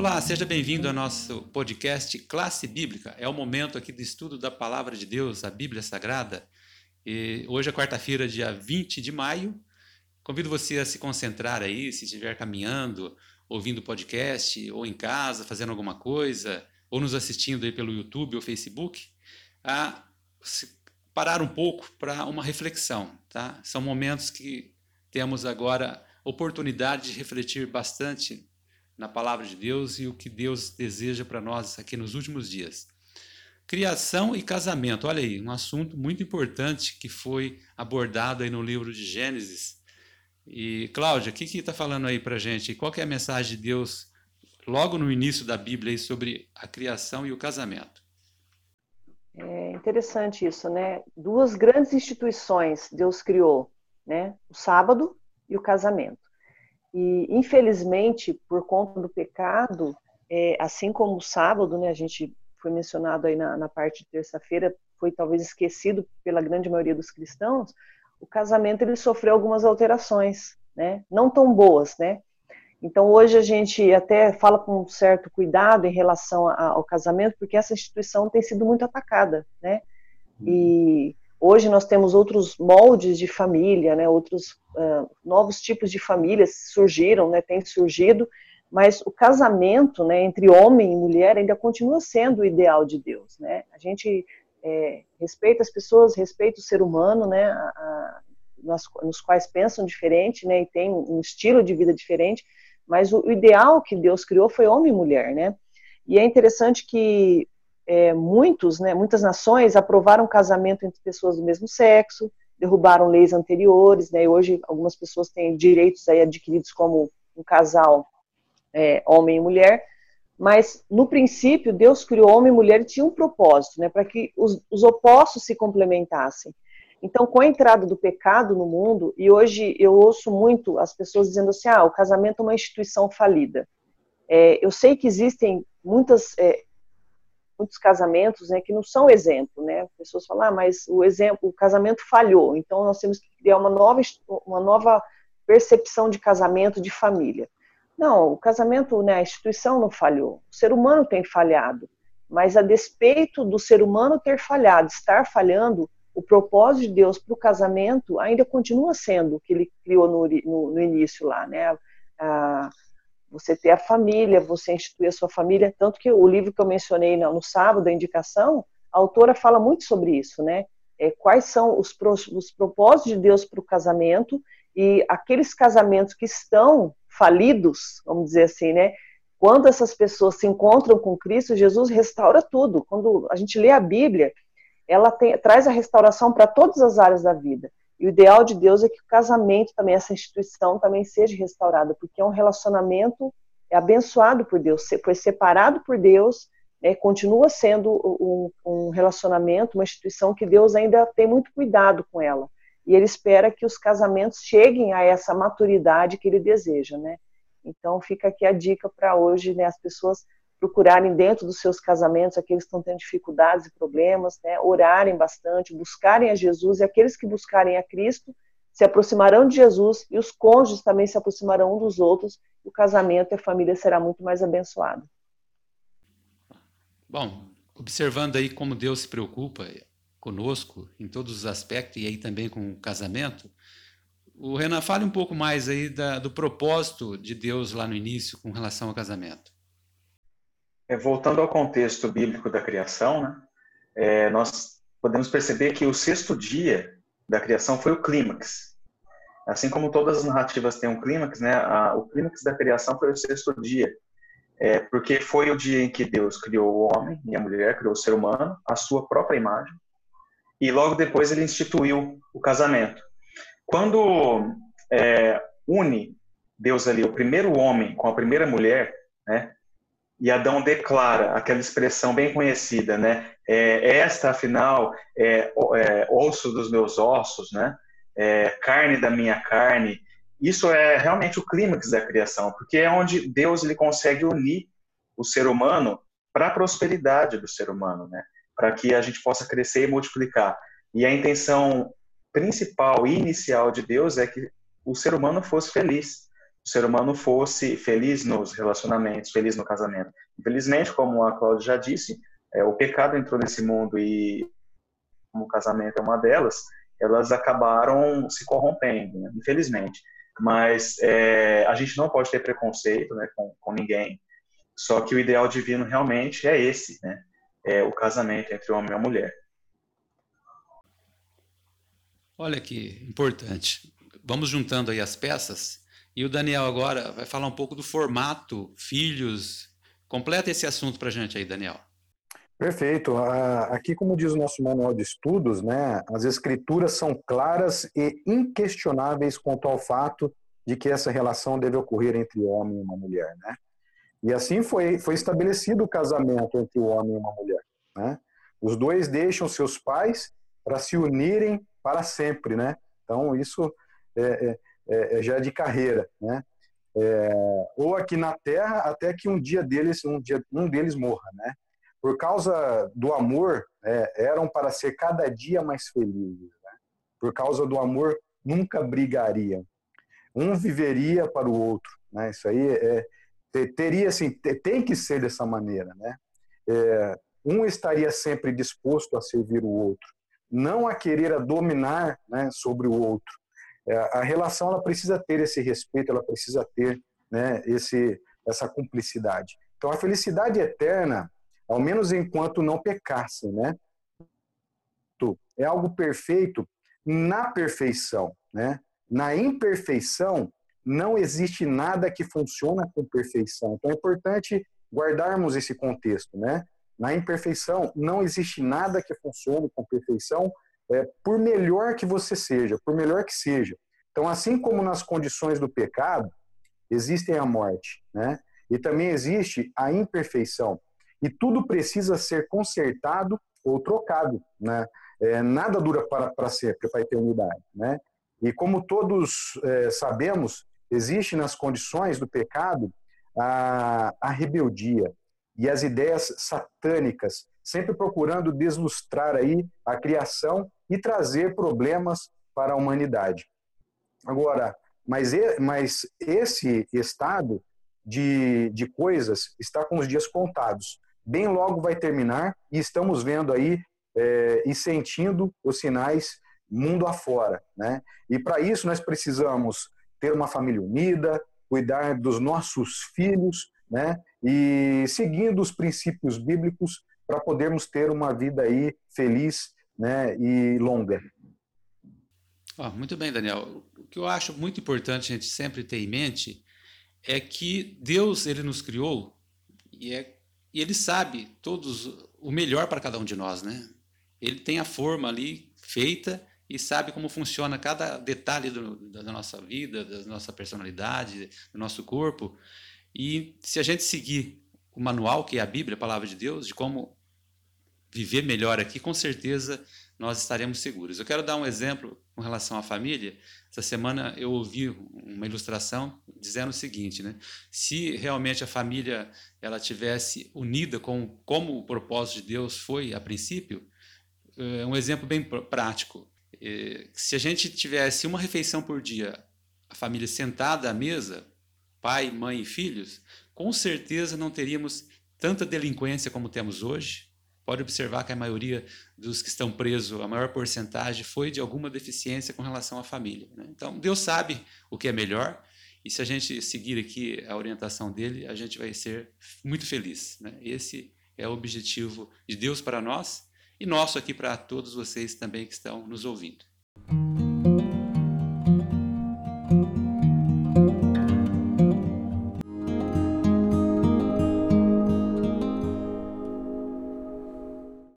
Olá, seja bem-vindo ao nosso podcast Classe Bíblica. É o momento aqui do estudo da Palavra de Deus, a Bíblia Sagrada. E hoje é quarta-feira, dia 20 de maio. Convido você a se concentrar aí, se estiver caminhando, ouvindo o podcast, ou em casa, fazendo alguma coisa, ou nos assistindo aí pelo YouTube ou Facebook, a parar um pouco para uma reflexão. Tá? São momentos que temos agora oportunidade de refletir bastante na palavra de Deus e o que Deus deseja para nós aqui nos últimos dias. Criação e casamento, olha aí, um assunto muito importante que foi abordado aí no livro de Gênesis. E Cláudia, o que está falando aí para gente? Qual é a mensagem de Deus logo no início da Bíblia aí sobre a criação e o casamento? É interessante isso, né? Duas grandes instituições Deus criou, né? O sábado e o casamento. E, infelizmente, por conta do pecado, é, assim como o sábado, né, a gente foi mencionado aí na, na parte de terça-feira, foi talvez esquecido pela grande maioria dos cristãos, o casamento ele sofreu algumas alterações, né, não tão boas, né. Então hoje a gente até fala com um certo cuidado em relação ao casamento, porque essa instituição tem sido muito atacada, né, e Hoje nós temos outros moldes de família, né, outros uh, novos tipos de famílias surgiram, né, têm surgido, mas o casamento né, entre homem e mulher ainda continua sendo o ideal de Deus. Né? A gente é, respeita as pessoas, respeita o ser humano, né, a, a, nos, nos, quais pensam diferente né, e tem um estilo de vida diferente, mas o, o ideal que Deus criou foi homem e mulher. Né? E é interessante que é, muitos, né, muitas nações aprovaram casamento entre pessoas do mesmo sexo, derrubaram leis anteriores, né, e hoje algumas pessoas têm direitos aí adquiridos como um casal é, homem e mulher, mas no princípio Deus criou homem e mulher e tinha um propósito, né, para que os, os opostos se complementassem. Então, com a entrada do pecado no mundo, e hoje eu ouço muito as pessoas dizendo assim: ah, o casamento é uma instituição falida. É, eu sei que existem muitas é, muitos casamentos né, que não são exemplo, né? Pessoas falam, ah, mas o exemplo, o casamento falhou, então nós temos que criar uma nova, uma nova percepção de casamento, de família. Não, o casamento, né, a instituição não falhou, o ser humano tem falhado, mas a despeito do ser humano ter falhado, estar falhando, o propósito de Deus para o casamento ainda continua sendo o que ele criou no, no, no início lá, né? A, você ter a família, você instituir a sua família, tanto que o livro que eu mencionei no, sábado, a indicação, a autora fala muito sobre isso, né? É, quais são os, os propósitos de Deus para o casamento e aqueles casamentos que estão falidos, vamos dizer assim, né? Quando essas pessoas se encontram com Cristo, Jesus restaura tudo. Quando a gente lê a Bíblia, ela tem, traz a restauração para todas as áreas da vida. E o ideal de Deus é que o casamento também, essa instituição também seja restaurada, porque é um relacionamento é abençoado por Deus, foi separado por Deus, né, continua sendo um, um, relacionamento, uma instituição que Deus ainda tem muito cuidado com ela. E Ele espera que os casamentos cheguem a essa maturidade que Ele deseja, né? Então fica aqui a dica para hoje, né, as pessoas procurarem dentro dos seus casamentos, aqueles que estão tendo dificuldades e problemas, né, orarem bastante, buscarem a Jesus, e aqueles que buscarem a Cristo se aproximarão de Jesus, e os cônjuges também se aproximarão um dos outros, o casamento e a família será muito mais abençoado. Bom, observando aí como Deus se preocupa conosco em todos os aspectos, e aí também com o casamento, o Renan, fale um pouco mais aí da, do propósito de Deus lá no início com relação ao casamento. É, voltando ao contexto bíblico da criação, né, é, nós podemos perceber que o sexto dia da criação foi o clímax. Assim como todas as narrativas têm um clímax, né, a, o clímax da criação foi o sexto dia, é, porque foi o dia em que Deus criou o homem e a mulher, criou o ser humano, a sua própria imagem, e logo depois ele instituiu o casamento. Quando é, une Deus ali o primeiro homem com a primeira mulher, né, e Adão declara aquela expressão bem conhecida, né? É, esta, afinal, é, é, osso dos meus ossos, né? É, carne da minha carne. Isso é realmente o clímax da criação, porque é onde Deus ele consegue unir o ser humano para a prosperidade do ser humano, né? Para que a gente possa crescer e multiplicar. E a intenção principal e inicial de Deus é que o ser humano fosse feliz, o ser humano fosse feliz nos relacionamentos, feliz no casamento. Infelizmente, como a Cláudia já disse, é, o pecado entrou nesse mundo e como o casamento é uma delas, elas acabaram se corrompendo, né? infelizmente. Mas é, a gente não pode ter preconceito né, com, com ninguém. Só que o ideal divino realmente é esse, né? É o casamento entre homem e mulher. Olha que importante. Vamos juntando aí as peças. E o Daniel agora vai falar um pouco do formato, filhos. Completa esse assunto para a gente aí, Daniel. Perfeito. Aqui, como diz o nosso manual de estudos, né, as escrituras são claras e inquestionáveis quanto ao fato de que essa relação deve ocorrer entre homem e uma mulher, né? E assim foi, foi estabelecido o casamento entre o homem e uma mulher, né? Os dois deixam seus pais para se unirem para sempre, né? Então, isso é, é, é, é já é de carreira, né? É, ou aqui na Terra, até que um dia deles, um, dia, um deles morra, né? Por causa do amor, é, eram para ser cada dia mais felizes. Né? Por causa do amor, nunca brigariam. Um viveria para o outro. Né? Isso aí é, teria assim, tem que ser dessa maneira, né? É, um estaria sempre disposto a servir o outro, não a querer a dominar né, sobre o outro. É, a relação ela precisa ter esse respeito, ela precisa ter né, esse, essa cumplicidade. Então a felicidade eterna, ao menos enquanto não pecassem, né, é algo perfeito na perfeição, né? Na imperfeição não existe nada que funciona com perfeição. Então é importante guardarmos esse contexto, né? Na imperfeição não existe nada que funcione com perfeição, é, por melhor que você seja, por melhor que seja. Então, assim como nas condições do pecado, existem a morte, né? E também existe a imperfeição. E tudo precisa ser consertado ou trocado, né? É, nada dura para, para sempre, para a eternidade, né? E como todos é, sabemos, Existe nas condições do pecado a, a rebeldia e as ideias satânicas, sempre procurando deslustrar aí a criação e trazer problemas para a humanidade. Agora, mas, mas esse estado de, de coisas está com os dias contados. Bem logo vai terminar e estamos vendo aí é, e sentindo os sinais mundo afora. Né? E para isso nós precisamos ter uma família unida, cuidar dos nossos filhos, né? E seguindo os princípios bíblicos para podermos ter uma vida aí feliz, né? E longa. Oh, muito bem, Daniel. O que eu acho muito importante a gente sempre ter em mente é que Deus ele nos criou e, é, e ele sabe todos o melhor para cada um de nós, né? Ele tem a forma ali feita e sabe como funciona cada detalhe do, da nossa vida, da nossa personalidade, do nosso corpo. E se a gente seguir o manual, que é a Bíblia, a palavra de Deus, de como viver melhor aqui, com certeza nós estaremos seguros. Eu quero dar um exemplo com relação à família. Essa semana eu ouvi uma ilustração dizendo o seguinte, né? Se realmente a família ela tivesse unida com como o propósito de Deus foi a princípio, é um exemplo bem prático. É, se a gente tivesse uma refeição por dia, a família sentada à mesa, pai, mãe e filhos, com certeza não teríamos tanta delinquência como temos hoje. Pode observar que a maioria dos que estão presos, a maior porcentagem, foi de alguma deficiência com relação à família. Né? Então, Deus sabe o que é melhor, e se a gente seguir aqui a orientação dele, a gente vai ser muito feliz. Né? Esse é o objetivo de Deus para nós e nosso aqui para todos vocês também que estão nos ouvindo.